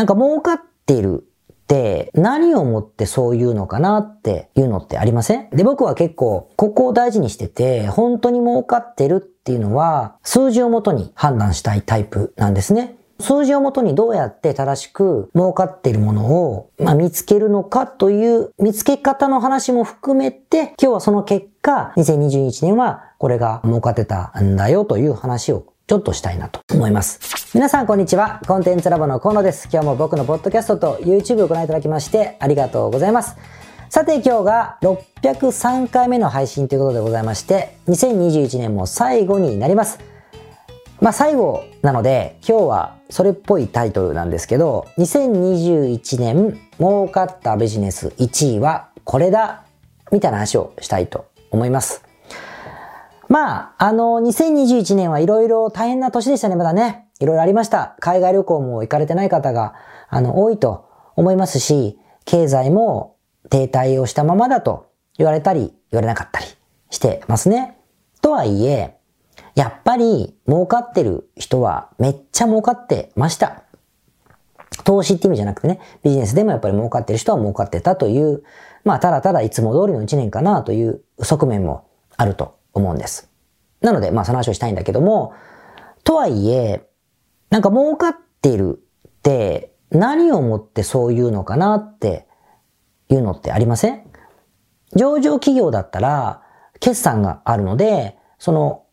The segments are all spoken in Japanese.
なんか儲かってるって何をもってそういうのかなっていうのってありません？で、僕は結構ここを大事にしてて、本当に儲かってるっていうのは数字をもとに判断したいタイプなんですね。数字をもとにどうやって正しく儲かっているものを、まあ、見つけるのかという見つけ方の話も含めて、今日はその結果、2021年はこれが儲かってたんだよという話をちょっとしたいなと思います。皆さんこんにちは。コンテンツラボの河野です。今日も僕のポッドキャストと YouTube をご覧いただきましてありがとうございます。さて今日が603回目の配信ということでございまして、2021年も最後になります。まあ最後なので今日はそれっぽいタイトルなんですけど、2021年儲かったビジネス1位はこれだみたいな話をしたいと思います。まあ、あの、2021年はいろいろ大変な年でしたね、まだね。いろいろありました。海外旅行も行かれてない方が、あの、多いと思いますし、経済も停滞をしたままだと言われたり、言われなかったりしてますね。とはいえ、やっぱり儲かってる人はめっちゃ儲かってました。投資って意味じゃなくてね、ビジネスでもやっぱり儲かってる人は儲かってたという、まあただただいつも通りの一年かなという側面もあると思うんです。なので、まあその話をしたいんだけども、とはいえ、なんか儲かってるって何をもってそういうのかなっていうのってありません？上場企業だったら、決算があるので、その、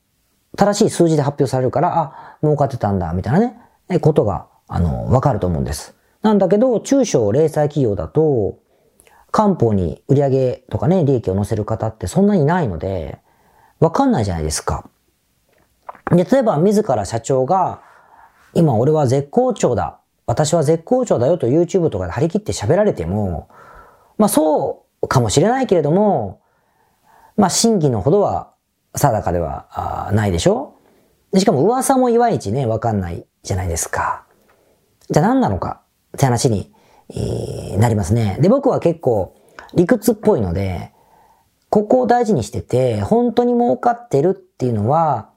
正しい数字で発表されるから、あ、儲かってたんだ、みたいなね、ことが、あの、わかると思うんです。なんだけど、中小零細企業だと、官報に売上とかね、利益を載せる方ってそんなにないので、わかんないじゃないですか。で、例えば自ら社長が、今俺は絶好調だ。私は絶好調だよと YouTube とかで張り切って喋られても、まあそうかもしれないけれども、まあ真偽のほどは定かではないでしょ？しかも噂もいまいちね、わかんないじゃないですか。じゃあ何なのか？って話に、なりますね。で、僕は結構理屈っぽいので、ここを大事にしてて、本当に儲かってるっていうのは、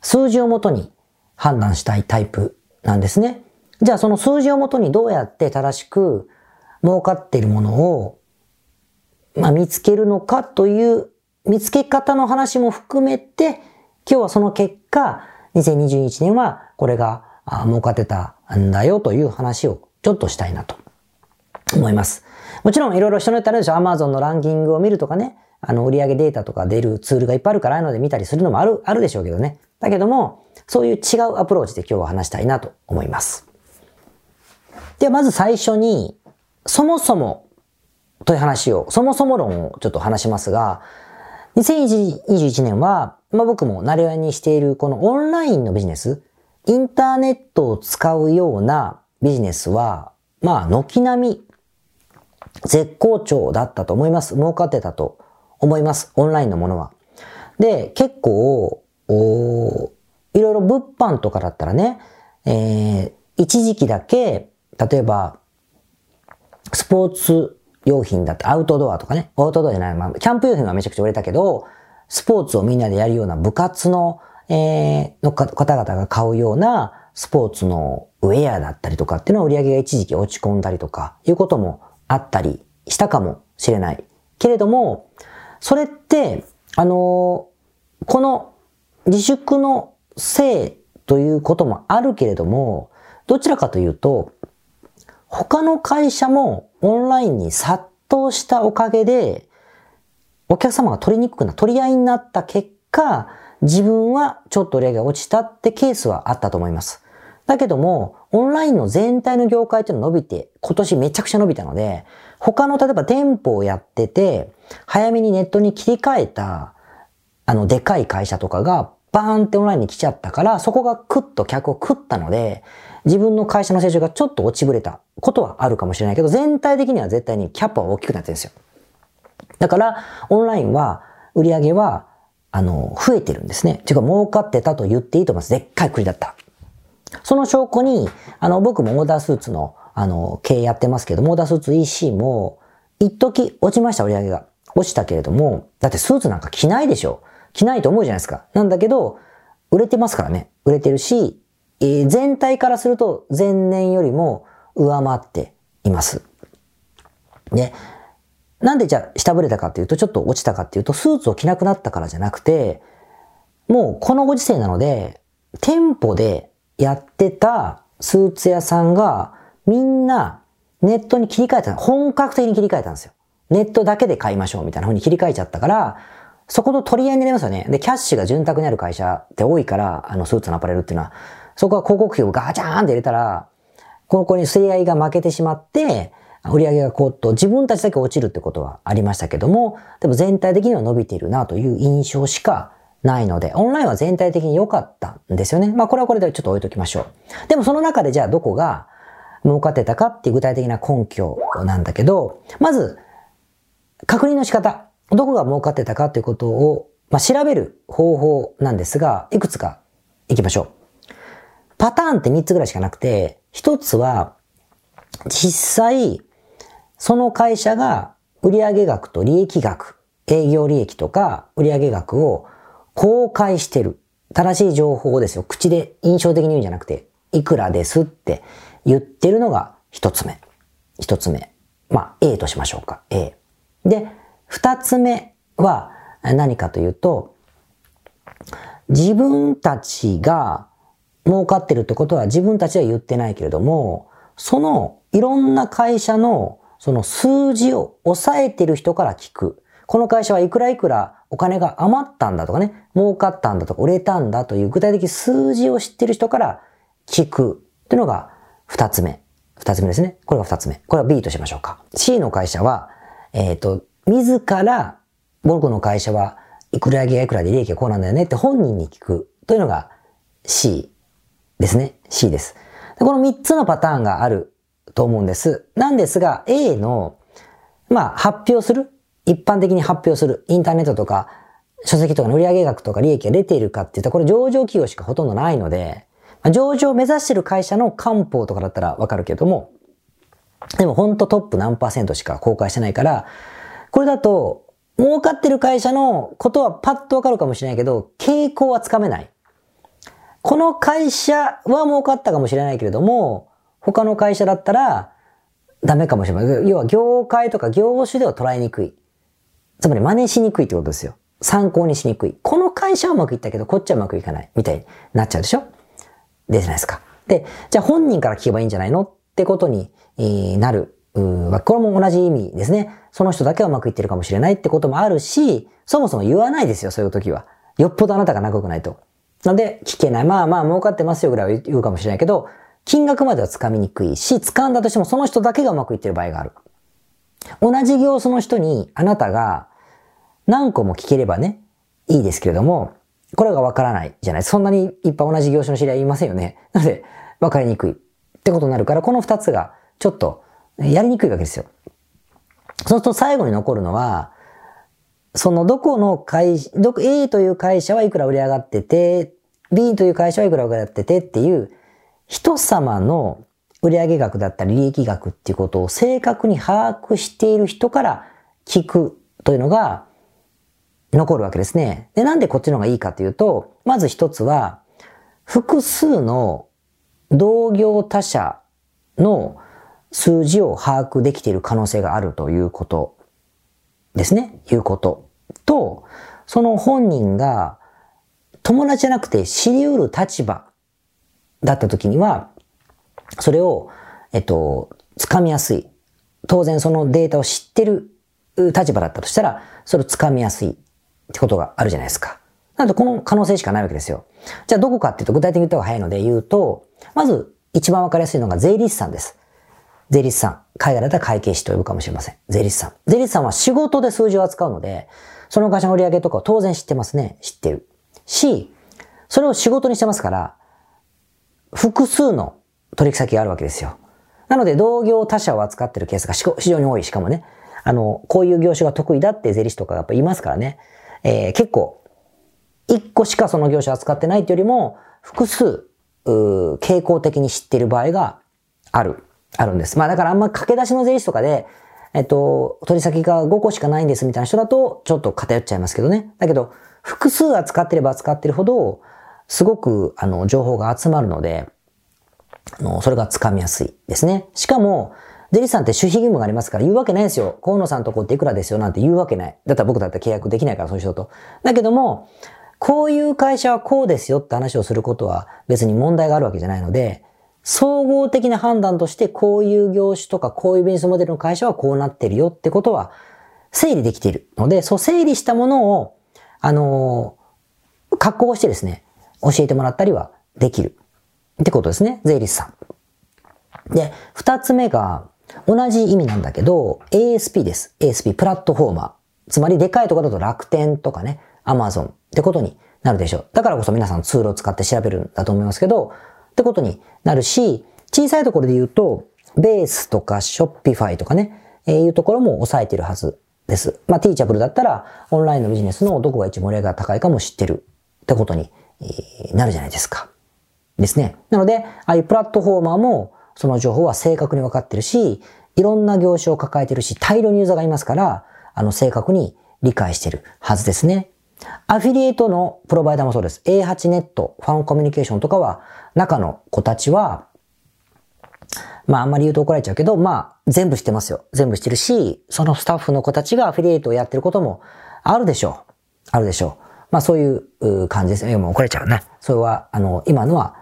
数字をもとに判断したいタイプなんですね。じゃあその数字をもとにどうやって正しく儲かっているものを、まあ、見つけるのかという見つけ方の話も含めて、今日はその結果、2021年はこれが儲かってたんだよという話をちょっとしたいなと思います。もちろんいろいろ人によってあるでしょ ?Amazon のランキングを見るとかね、あの、売上データとか出るツールがいっぱいあるから、ああいうので見たりするのもある、あるでしょうけどね。だけども、そういう違うアプローチで今日は話したいなと思います。では、まず最初に、そもそもという話を、そもそも論をちょっと話しますが、2021年は、まあ僕も慣れ合いにしているこのオンラインのビジネス、インターネットを使うようなビジネスは、まあ軒並み絶好調だったと思います。儲かってたと思います。オンラインのものは。で、結構、おいろいろ物販とかだったらね、えー、一時期だけ、例えば、スポーツ用品だってアウトドアとかね、アウトドアじゃない、まあ、キャンプ用品はめちゃくちゃ売れたけど、スポーツをみんなでやるような部活の、えー、の方々が買うようなスポーツのウェアだったりとかっていうのは売り上げが一時期落ち込んだりとかいうこともあったりしたかもしれない。けれども、それって、あの、この自粛のせいということもあるけれども、どちらかというと、他の会社もオンラインに殺到したおかげで、お客様が取りにくくな、取り合いになった結果、自分はちょっと売り上げが落ちたってケースはあったと思います。だけども、オンラインの全体の業界っていうの伸びて、今年めちゃくちゃ伸びたので、他の例えば店舗をやってて、早めにネットに切り替えた、あの、でかい会社とかが、バーンってオンラインに来ちゃったから、そこがクッと客を食ったので、自分の会社の成長がちょっと落ちぶれたことはあるかもしれないけど、全体的には絶対にキャップは大きくなってるんですよ。だから、オンラインは、売り上げは、あの、増えてるんですね。ていうか、儲かってたと言っていいと思います。でっかい国だった。その証拠に、あの、僕もオーダースーツのあの、経営やってますけども、オーダースーツ EC も、一時落ちました、売り上げが。落ちたけれども、だってスーツなんか着ないでしょ。着ないと思うじゃないですか。なんだけど、売れてますからね。売れてるし、えー、全体からすると前年よりも上回っています。で、なんでじゃあ下振れたかっていうと、ちょっと落ちたかっていうと、スーツを着なくなったからじゃなくて、もうこのご時世なので、店舗でやってたスーツ屋さんがみんなネットに切り替えた。本格的に切り替えたんですよ。ネットだけで買いましょうみたいな風に切り替えちゃったから、そこと取り合いになりますよね。で、キャッシュが潤沢にある会社って多いから、あの、スーツのアパレルっていうのは、そこは広告費をガチャーンって入れたら、この子に競り合いが負けてしまって、売り上げがこうと自分たちだけ落ちるってことはありましたけども、でも全体的には伸びているなという印象しかないので、オンラインは全体的に良かったんですよね。まあこれはこれでちょっと置いときましょう。でもその中でじゃあどこが儲かってたかっていう具体的な根拠なんだけど、まず、確認の仕方。どこが儲かってたかっていうことを、まあ、調べる方法なんですが、いくつか行きましょう。パターンって3つぐらいしかなくて、1つは、実際、その会社が売上額と利益額、営業利益とか売上額を公開してる。正しい情報ですよ。口で印象的に言うんじゃなくて、いくらですって言ってるのが一つ目。一つ目。まあ、A としましょうか。A。で、二つ目は何かというと、自分たちが儲かってるってことは自分たちは言ってないけれども、そのいろんな会社のその数字を抑えてる人から聞く。この会社はいくらいくらお金が余ったんだとかね、儲かったんだとか売れたんだという具体的数字を知ってる人から聞くっていうのが二つ目。二つ目ですね。これが二つ目。これは B としましょうか。C の会社は、えっ、ー、と、自ら、僕の会社はいくら上げがいくらで利益がこうなんだよねって本人に聞くというのが C ですね。C です。でこの三つのパターンがあると思うんです。なんですが、A の、まあ、発表する。一般的に発表する。インターネットとか、書籍とかの売上額とか利益が出ているかって言ったら、これ上場企業しかほとんどないので、上場を目指してる会社の官報とかだったらわかるけども、でもほんとトップ何パーセントしか公開してないから、これだと、儲かってる会社のことはパッとわかるかもしれないけど、傾向はつかめない。この会社は儲かったかもしれないけれども、他の会社だったらダメかもしれない。要は業界とか業種では捉えにくい。つまり真似しにくいってことですよ。参考にしにくい。この会社はうまくいったけど、こっちはうまくいかない。みたいになっちゃうでしょ？でじゃないですか。で、じゃあ本人から聞けばいいんじゃないの？ってことになる。これも同じ意味ですね。その人だけはうまくいってるかもしれないってこともあるし、そもそも言わないですよ、そういう時は。よっぽどあなたが仲良くないと。なので、聞けない。まあまあ、儲かってますよぐらいは言うかもしれないけど、金額までは掴みにくいし、掴んだとしてもその人だけがうまくいってる場合がある。同じ業種の人にあなたが何個も聞ければね、いいですけれども、これがわからないじゃない。そんなにいっぱい同じ業種の知り合いいませんよね。なので、わかりにくいってことになるから、この二つがちょっとやりにくいわけですよ。そうすると最後に残るのは、そのどこの会、ど、A という会社はいくら売り上がってて、B という会社はいくら売り上がっててっていう人様の売上額だったり利益額っていうことを正確に把握している人から聞くというのが残るわけですね。で、なんでこっちの方がいいかというと、まず一つは、複数の同業他社の数字を把握できている可能性があるということですね。いうこと。と、その本人が友達じゃなくて知り得る立場だった時には、それを、えっと、掴みやすい。当然そのデータを知ってる立場だったとしたら、それを掴みやすいってことがあるじゃないですか。なのでこの可能性しかないわけですよ。じゃあどこかっていうと具体的に言った方が早いので言うと、まず一番わかりやすいのが税理士さんです。税理士さん。海外だったら会計士と呼ぶかもしれません。税理士さん。税理士さんは仕事で数字を扱うので、その会社の売り上げとかを当然知ってますね。知ってる。し、それを仕事にしてますから、複数の取引先があるわけですよ。なので、同業他社を扱ってるケースが非常に多い。しかもね、あの、こういう業種が得意だって税理士とかがやっぱいますからね。えー、結構、一個しかその業種を扱ってないっていうよりも、複数、傾向的に知ってる場合がある、あるんです。まあだからあんま駆け出しの税理士とかで、えっと、取り先が5個しかないんですみたいな人だと、ちょっと偏っちゃいますけどね。だけど、複数扱ってれば扱ってるほど、すごく、あの、情報が集まるので、あの、それがつかみやすいですね。しかも、税理士さんって守秘義務がありますから言うわけないですよ。河野さんとこっていくらですよなんて言うわけない。だったら僕だったら契約できないからそういう人と。だけども、こういう会社はこうですよって話をすることは別に問題があるわけじゃないので、総合的な判断としてこういう業種とかこういうビジネスモデルの会社はこうなってるよってことは整理できているので、そう整理したものを、あのー、加工してですね、教えてもらったりはできる。ってことですね、税理士さん。で、二つ目が、同じ意味なんだけど、ASP です。ASP、プラットフォーマー。つまり、でかいところだと楽天とかね、Amazon ってことになるでしょう。だからこそ皆さんツールを使って調べるんだと思いますけど、ってことになるし、小さいところで言うと、ベースとか Shopify とかね、えー、いうところも抑えてるはずです。まあ、ティーチャブルだったら、オンラインのビジネスのどこが一盛り上が高いかも知ってるってことになるじゃないですか。ですね。なので、ああいうプラットフォーマーも、その情報は正確に分かってるし、いろんな業種を抱えてるし、大量にユーザーがいますから、あの、正確に理解してるはずですね。アフィリエイトのプロバイダーもそうです。A8 ネット、ファンコミュニケーションとかは、中の子たちは、まああんまり言うと怒られちゃうけど、まあ全部知ってますよ。全部知ってるし、そのスタッフの子たちがアフィリエイトをやってることもあるでしょう。あるでしょう。まあそういう感じですね。もう怒られちゃうね。それは、あの、今のは、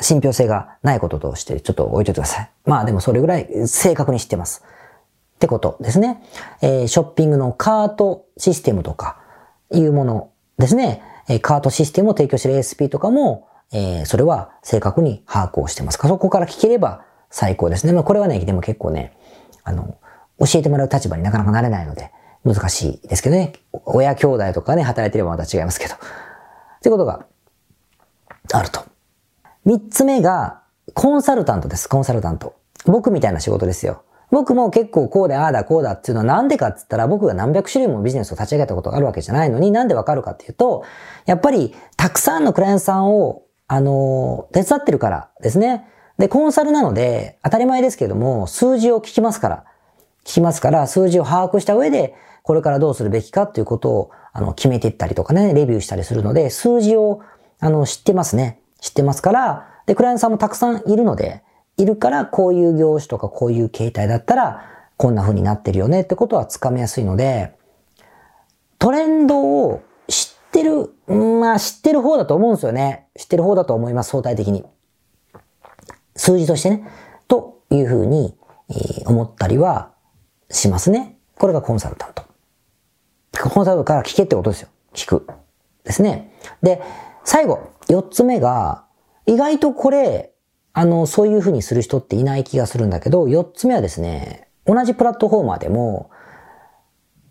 信憑性がないこととしてちょっと置いといてください。まあでもそれぐらい正確に知ってます。ってことですね。えー、ショッピングのカートシステムとかいうものですね。え、カートシステムを提供している ASP とかも、えー、それは正確に把握をしてます。そこから聞ければ最高ですね。まあこれはね、でも結構ね、あの、教えてもらう立場になかなかなれないので、難しいですけどね。親兄弟とかね、働いてればまた違いますけど。ってことがあると。三つ目が、コンサルタントです、コンサルタント。僕みたいな仕事ですよ。僕も結構こうでああだこうだっていうのはなんでかって言ったら僕が何百種類もビジネスを立ち上げたことがあるわけじゃないのになんでわかるかっていうと、やっぱりたくさんのクライアントさんを、あの、手伝ってるからですね。で、コンサルなので当たり前ですけども数字を聞きますから。聞きますから数字を把握した上でこれからどうするべきかっていうことをあの決めていったりとかね、レビューしたりするので数字をあの知ってますね。知ってますから、で、クライアントさんもたくさんいるので、いるからこういう業種とかこういう形態だったらこんな風になってるよねってことはつかめやすいので、トレンドを知ってる、まあ知ってる方だと思うんですよね。知ってる方だと思います、相対的に。数字としてね。という風に、え思ったりはしますね。これがコンサルタント。コンサルタントから聞けってことですよ。聞く。ですね。で、最後、四つ目が、意外とこれ、あの、そういうふうにする人っていない気がするんだけど、四つ目はですね、同じプラットフォーマーでも、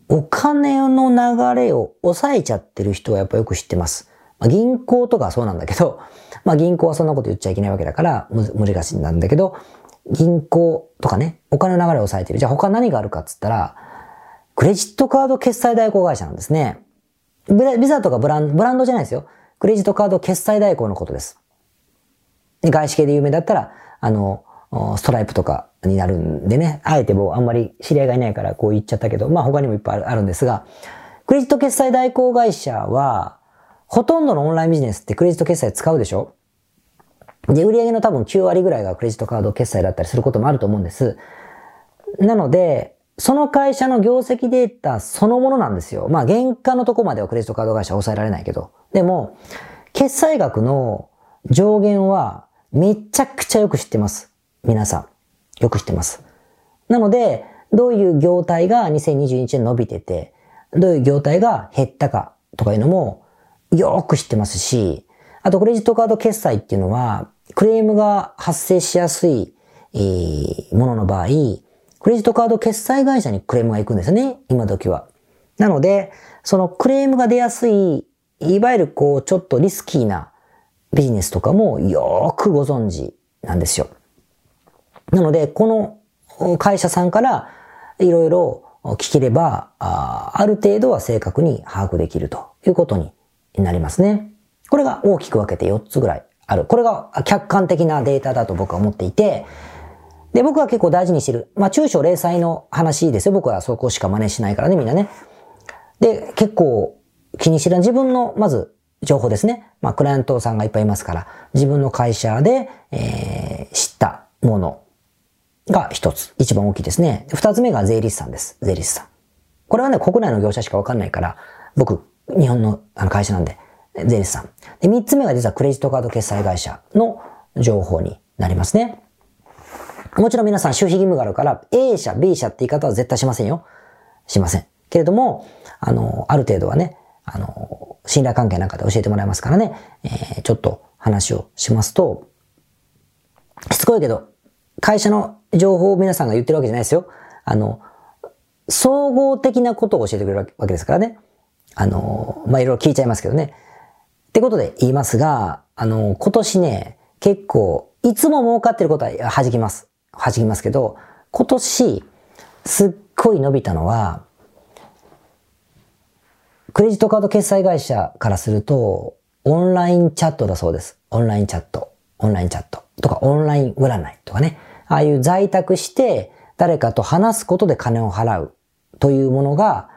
お金の流れを抑えちゃってる人はやっぱよく知ってます。まあ、銀行とかそうなんだけど、まあ銀行はそんなこと言っちゃいけないわけだから難しいんなんだけど、銀行とかね、お金の流れを抑えてる。じゃあ他何があるかっつったら、クレジットカード決済代行会社なんですね。ビザとかブランブランドじゃないですよ。クレジットカード決済代行のことです。で外資系で有名だったら、あの、ストライプとかになるんでね、あえてもうあんまり知り合いがいないからこう言っちゃったけど、まあ他にもいっぱいあるんですが、クレジット決済代行会社は、ほとんどのオンラインビジネスってクレジット決済使うでしょ？で、売上の多分9割ぐらいがクレジットカード決済だったりすることもあると思うんです。なので、その会社の業績データそのものなんですよ。まあ、原価のとこまではクレジットカード会社は抑えられないけど。でも、決済額の上限はめちゃくちゃよく知ってます。皆さん。よく知ってます。なので、どういう業態が2021年伸びてて、どういう業態が減ったかとかいうのもよく知ってますし、あとクレジットカード決済っていうのは、クレームが発生しやすい、えー、ものの場合、クレジットカード決済会社にクレームが行くんですね、今時は。なので、そのクレームが出やすい、いわゆるこう、ちょっとリスキーなビジネスとかもよくご存知なんですよ。なので、この会社さんからいろいろ聞ければあ、ある程度は正確に把握できるということになりますね。これが大きく分けて4つぐらいある。これが客観的なデータだと僕は思っていて、で、僕は結構大事にしてる。まあ、中小零細の話ですよ。僕はそこしか真似しないからね、みんなね。で、結構気にしてる自分の、まず、情報ですね。まあ、クライアントさんがいっぱいいますから、自分の会社で、えー、知ったものが一つ、一番大きいですね。二つ目が税理士さんです。税理士さん。これはね、国内の業者しかわかんないから、僕、日本のあの会社なんで、税理士さん。で、三つ目が実はクレジットカード決済会社の情報になりますね。もちろん皆さん、周費義務があるから、A 社、B 社って言い方は絶対しませんよ。しません。けれども、あの、ある程度はね、あの、信頼関係なんかで教えてもらいますからね、えー、ちょっと話をしますと、しつこいけど、会社の情報を皆さんが言ってるわけじゃないですよ。あの、総合的なことを教えてくれるわけですからね。あの、まあ、いろいろ聞いちゃいますけどね。ってことで言いますが、あの、今年ね、結構、いつも儲かってることは弾きます。弾きますけど、今年、すっごい伸びたのは、クレジットカード決済会社からすると、オンラインチャットだそうです。オンラインチャット。オンラインチャット。とか、オンライン占いとかね。ああいう在宅して、誰かと話すことで金を払うというものが、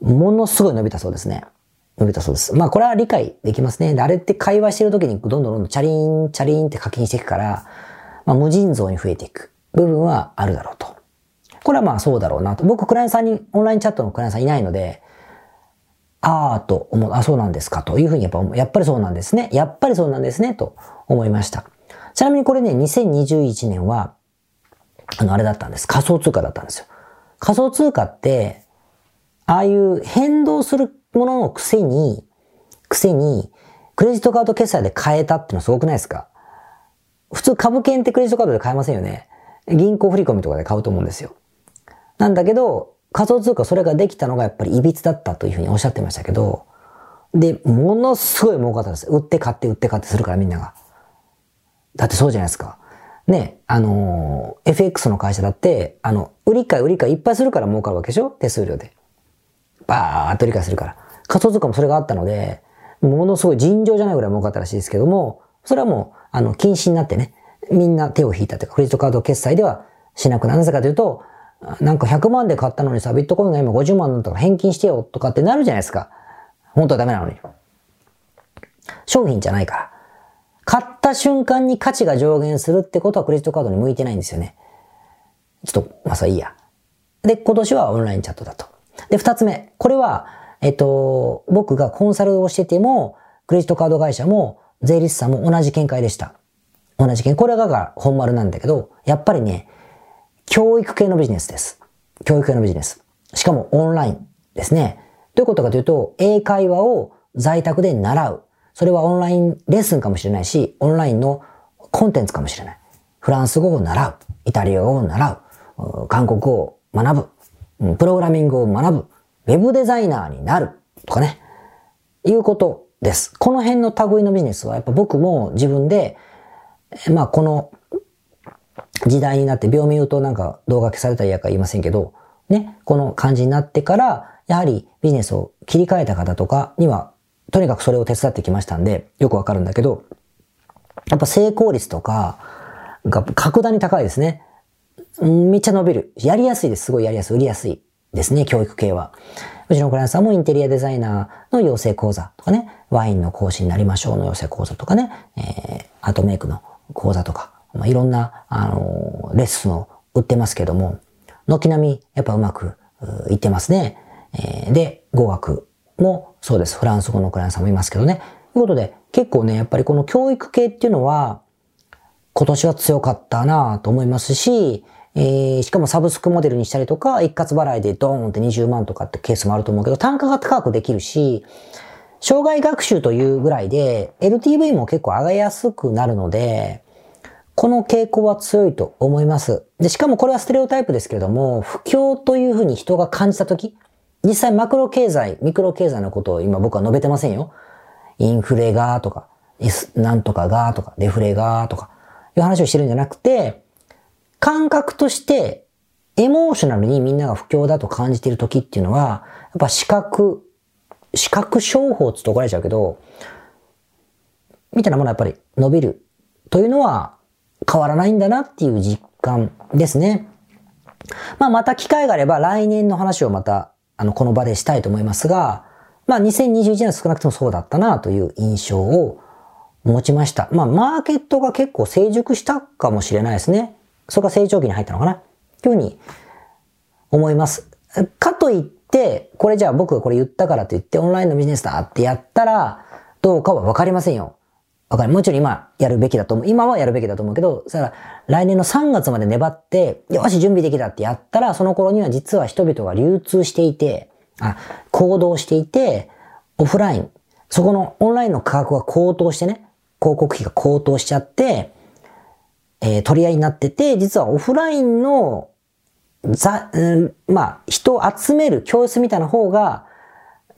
ものすごい伸びたそうですね。伸びたそうです。まあこれは理解できますね。あれって会話してる時にどんどんどんどんチャリーン、チャリーンって課金していくから、まあ無尽蔵に増えていく部分はあるだろうと。これはまあそうだろうなと。僕、クライアントさんに、オンラインチャットのクライアントさんいないので、ああと思う、あ、そうなんですかというふうにやっぱ、やっぱりそうなんですね。やっぱりそうなんですね、と思いました。ちなみにこれね、2021年は、あの、あれだったんです。仮想通貨だったんですよ。仮想通貨って、ああいう変動するもののくせに、くせに、クレジットカード決済で買えたってのはすごくないですか？普通株券ってクレジットカードで買えませんよね。銀行振込とかで買うと思うんですよ。なんだけど、仮想通貨それができたのがやっぱり歪だったというふうにおっしゃってましたけど、で、ものすごい儲かったんです。売って買って売って買ってするからみんなが。だってそうじゃないですか。ね、あのー、FX の会社だって、あの、売り買い売り買いいっぱいするから儲かるわけでしょ？手数料で。バーっと理解するから。仮想通貨もそれがあったので、ものすごい尋常じゃないぐらい儲かったらしいですけども、それはもう、あの、禁止になってね、みんな手を引いたというか、クレジットカード決済ではしなくなる。なぜかというと、なんか100万で買ったのにさ、ビットコインが今50万だとか返金してよとかってなるじゃないですか。本当はダメなのに。商品じゃないから。買った瞬間に価値が上限するってことはクレジットカードに向いてないんですよね。ちょっと、まあ、それいいや。で、今年はオンラインチャットだと。で、二つ目。これは、えっと、僕がコンサルをしてても、クレジットカード会社も、税理士さんも同じ見解でした。同じ見解。これが本丸なんだけど、やっぱりね、教育系のビジネスです。教育系のビジネス。しかもオンラインですね。どういうことかというと、英会話を在宅で習う。それはオンラインレッスンかもしれないし、オンラインのコンテンツかもしれない。フランス語を習う。イタリア語を習う。韓国語を学ぶ。プログラミングを学ぶ。ウェブデザイナーになる。とかね。いうことです。この辺の類のビジネスはやっぱ僕も自分で、まあこの時代になって病名言うとなんか動画消されたりやか言いませんけど、ね、この感じになってから、やはりビジネスを切り替えた方とかには、とにかくそれを手伝ってきましたんで、よくわかるんだけど、やっぱ成功率とかが格段に高いですね。めっちゃ伸びる。やりやすいです。すごいやりやすい。売りやすいですね、教育系は。うちのクライアントさんもインテリアデザイナーの養成講座とかね、ワインの講師になりましょうの養成講座とかね、えー、アートメイクの講座とか、まあ、いろんな、あの、レッスンを売ってますけども、軒並みやっぱうまくいってますね。えー、で、語学もそうです。フランス語のクライアントさんもいますけどね。ということで、結構ね、やっぱりこの教育系っていうのは、今年は強かったなと思いますし、えー、しかもサブスクモデルにしたりとか、一括払いでドーンって20万とかってケースもあると思うけど、単価が高くできるし、障害学習というぐらいで、LTV も結構上げやすくなるので、この傾向は強いと思います。で、しかもこれはステレオタイプですけれども、不況というふうに人が感じたとき、実際マクロ経済、ミクロ経済のことを今僕は述べてませんよ。インフレがとか、なんとかがとか、デフレがとか、いう話をしてるんじゃなくて、感覚として、エモーショナルにみんなが不況だと感じている時っていうのは、やっぱ視覚、視覚商法っつと怒られちゃうけど、みたいなものはやっぱり伸びるというのは変わらないんだなっていう実感ですね。まあまた機会があれば来年の話をまた、あの、この場でしたいと思いますが、まあ2021年は少なくともそうだったなという印象を持ちました。まあマーケットが結構成熟したかもしれないですね。それが成長期に入ったのかな。というふうに思います。かといって、これじゃあ僕がこれ言ったからと言ってオンラインのビジネスだってやったらどうかはわかりませんよ。わかる。もちろん今やるべきだと思う。今はやるべきだと思うけど、それら来年の3月まで粘って、よし、準備できたってやったら、その頃には実は人々が流通していて、あ、行動していて、オフライン、そこのオンラインの価格が高騰してね、広告費が高騰しちゃって、えー、取り合いになってて、実はオフラインの、ざ、うん、まあ、人を集める教室みたいな方が、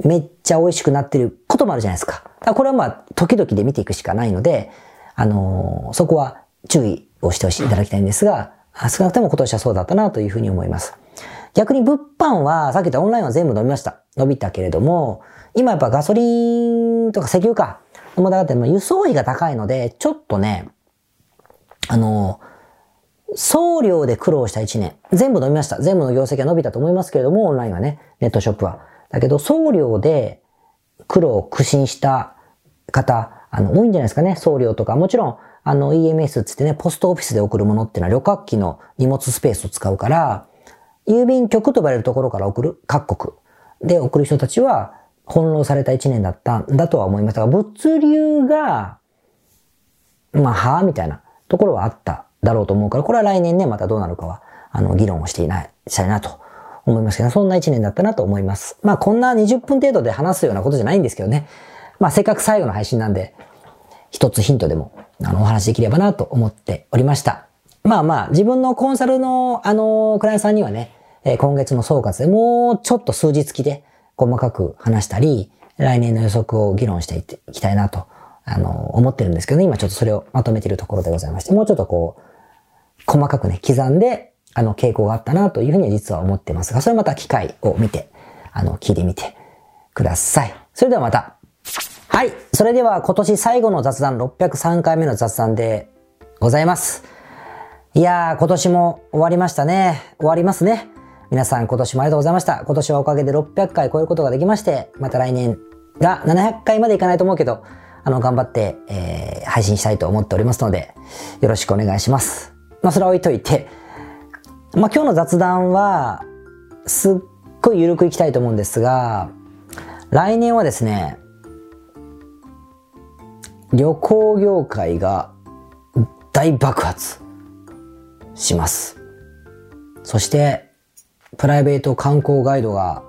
めっちゃ美味しくなってることもあるじゃないですか。これはまあ、時々で見ていくしかないので、あのー、そこは注意をしてほしいいただきたいんですが、少なくとも今年はそうだったなというふうに思います。逆に物販は、さっき言ったオンラインは全部伸びました。伸びたけれども、今やっぱガソリンとか石油か、もだって輸送費が高いので、ちょっとね、あのー、送料で苦労した1年。全部伸びました。全部の業績は伸びたと思いますけれども、オンラインはね、ネットショップは。だけど、送料で苦労苦心した方、あの、多いんじゃないですかね。送料とか。もちろん、あの、EMS つってね、ポストオフィスで送るものっていうのは旅客機の荷物スペースを使うから、郵便局と呼ばれるところから送る、各国で送る人たちは、翻弄された一年だったんだとは思いましたが、物流が、まあ、はぁみたいなところはあっただろうと思うから、これは来年ね、またどうなるかは、あの、議論をしていない、したいなと思いますけど、そんな一年だったなと思います。まあ、こんな20分程度で話すようなことじゃないんですけどね。まあ、せっかく最後の配信なんで、一つヒントでも、あの、お話できればなと思っておりました。まあまあ、自分のコンサルの、あの、クライアントさんにはね、え今月の総括でもうちょっと数日きで細かく話したり、来年の予測を議論していきたいなと、あの、思ってるんですけどね、今ちょっとそれをまとめているところでございまして、もうちょっとこう、細かくね、刻んで、あの、傾向があったなというふうに実は思ってますが、それまた機会を見て、あの、聞いてみてください。それではまた。はい。それでは今年最後の雑談、603回目の雑談でございます。いやー、今年も終わりましたね。終わりますね。皆さん今年もありがとうございました。今年はおかげで600回超えることができまして、また来年が700回までいかないと思うけど、あの、頑張って、えー、配信したいと思っておりますので、よろしくお願いします。まあ、それは置いといて、まあ、今日の雑談は、すっごい緩くいきたいと思うんですが、来年はですね、旅行業界が大爆発します。そして、プライベート観光ガイドが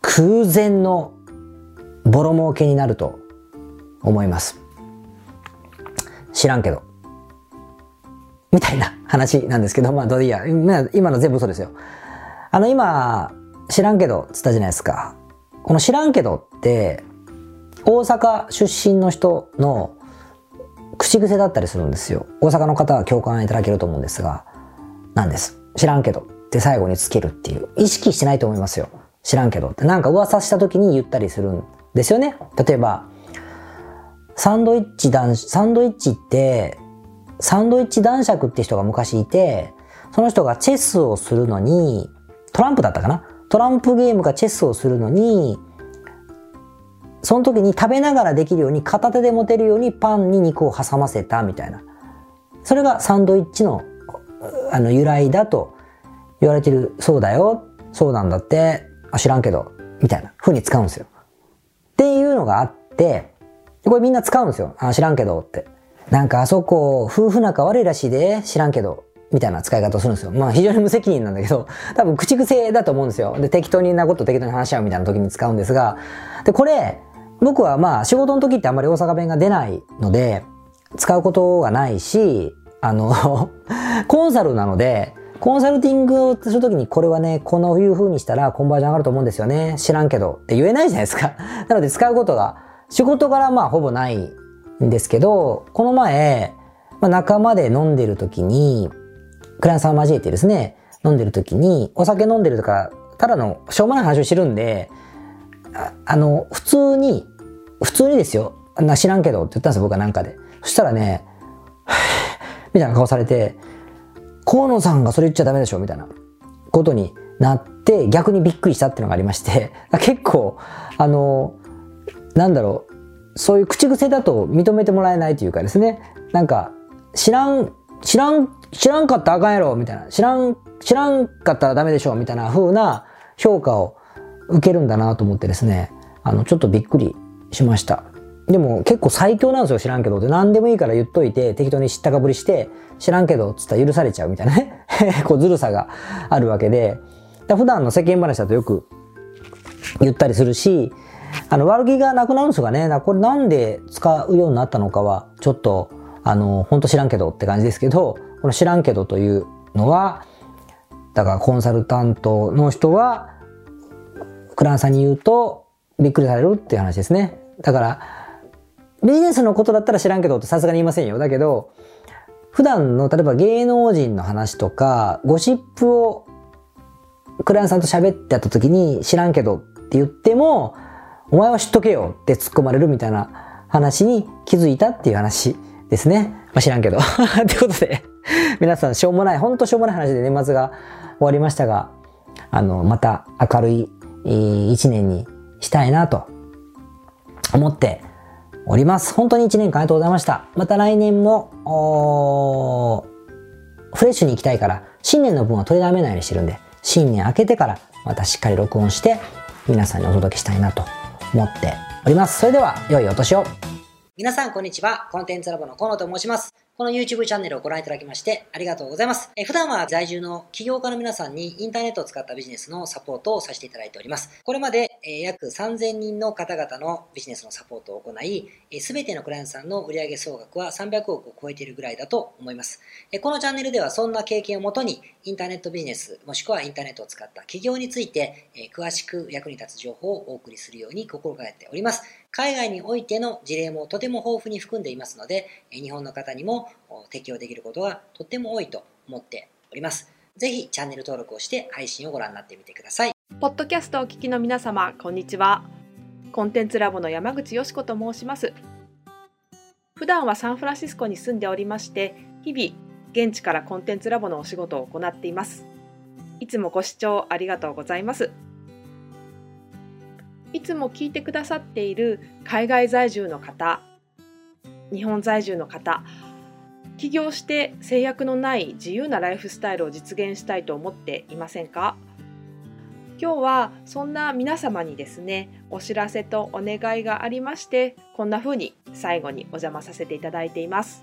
空前のボロ儲けになると思います。知らんけど。みたいな話なんですけど、まあどうでいいや。今の全部嘘ですよ。あの今、知らんけど、つったじゃないですか。この知らんけどって、大阪出身の人の口癖だったりするんですよ。大阪の方は共感いただけると思うんですが、なんです。知らんけどって最後につけるっていう。意識してないと思いますよ。知らんけどって。なんか噂した時に言ったりするんですよね。例えば、サンドイッチ男子、サンドイッチって、サンドイッチ男爵って人が昔いて、その人がチェスをするのに、トランプだったかな？トランプゲームかチェスをするのに、その時に食べながらできるように片手で持てるようにパンに肉を挟ませたみたいな。それがサンドイッチのあの由来だと言われてるそうだよ。そうなんだって。あ、知らんけど。みたいな風に使うんですよ。っていうのがあって、これみんな使うんですよ。あ、知らんけどって。なんかあそこ、夫婦仲悪いらしいで、知らんけど。みたいな使い方をするんですよ。まあ非常に無責任なんだけど、多分口癖だと思うんですよ。で、適当になこと適当に話し合うみたいな時に使うんですが、で、これ、僕はまあ仕事の時ってあんまり大阪弁が出ないので、使うことがないし、あの コンサルなので、コンサルティングをするときにこれはね、このいう風にしたらコンバージョン上がると思うんですよね。知らんけどって言えないじゃないですか。なので使うことが仕事からまあほぼないんですけど、この前、まあ、仲間で飲んでる時に、クライアントさんを交えてですね、飲んでる時に、お酒飲んでるとか、ただのしょうもない話をしてるんで、ああの、普通に普通にですよ。な、知らんけどって言ったんですよ、僕はなんかで。そしたらね、みたいな顔されて、河野さんがそれ言っちゃダメでしょみたいなことになって逆にびっくりしたっていうのがありまして 結構あのなんだろうそういう口癖だと認めてもらえないというかですね。なんか知らん知らん知らんかったらあかんやろみたいな。知らん知らんかったらダメでしょみたいな風な評価を受けるんだなと思ってですね。あのちょっとびっくりしました。でも結構最強なんですよ知らんけど。で何でもいいから言っといて適当に知ったかぶりして知らんけどつったら許されちゃうみたいなね。こうずるさがあるわけで。普段の世間話だとよく言ったりするしあの悪気がなくなるんですがね。これなんで使うようになったのかはちょっとあの本当知らんけどって感じですけどこの知らんけどというのはだからコンサルタントの人はクランさんに言うとびっくりされるっていう話ですね。だからビジネスのことだったら知らんけどってさすがに言いませんよ。だけど普段の例えば芸能人の話とかゴシップをクライアントさんと喋ってやった時に知らんけどって言ってもお前は知っとけよって突っ込まれるみたいな話に気づいたっていう話ですね。まあ、知らんけど。ってことで、皆さんしょうもない、ほんとしょうもない話で年末が終わりましたが、あの、また明るい一年にしたいなと思っております。本当に一年間ありがとうございました。また来年も、フレッシュに行きたいから、新年の分は取りだめないようにしてるんで、新年明けてからまたしっかり録音して皆さんにお届けしたいなと思っております。それでは良いお年を。皆さんこんにちは。コンテンツラボの河野と申します。この YouTube チャンネルをご覧いただきましてありがとうございます。え普段は在住の起業家の皆さんにインターネットを使ったビジネスのサポートをさせていただいております。これまで、え約3000人の方々のビジネスのサポートを行い、すべてのクライアントさんの売上総額は300億を超えているぐらいだと思います。えこのチャンネルではそんな経験をもとにインターネットビジネスもしくはインターネットを使った起業について、え詳しく役に立つ情報をお送りするように心がけております。海外においての事例もとても豊富に含んでいますので、日本の方にも適用できることはとっても多いと思っております。ぜひチャンネル登録をして配信をご覧になってみてください。ポッドキャストをお聞きの皆様、こんにちは。コンテンツラボの山口よし子と申します。普段はサンフランシスコに住んでおりまして、日々現地からコンテンツラボのお仕事を行っています。いつもご視聴ありがとうございます。いつも聞いてくださっている海外在住の方日本在住の方起業して制約のない自由なライフスタイルを実現したいと思っていませんか？今日はそんな皆様にですねお知らせとお願いがありましてこんな風に最後にお邪魔させていただいています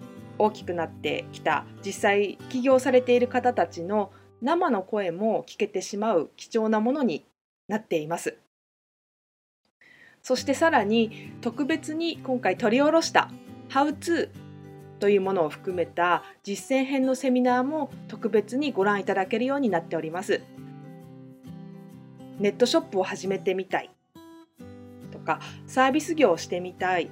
大きくなってきた実際起業されている方たちの生の声も聞けてしまう貴重なものになっています。そしてさらに特別に今回取り下ろした「How to」というものを含めた実践編のセミナーも特別にご覧いただけるようになっております。ネットショップを始めてみたいとかサービス業をしてみたい